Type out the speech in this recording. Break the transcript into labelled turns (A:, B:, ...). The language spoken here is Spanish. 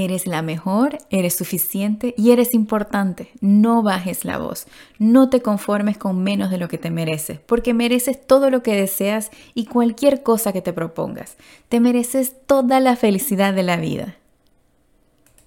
A: Eres la mejor, eres suficiente y eres importante. No bajes la voz. No te conformes con menos de lo que te mereces, porque mereces todo lo que deseas y cualquier cosa que te propongas. Te mereces toda la felicidad de la vida.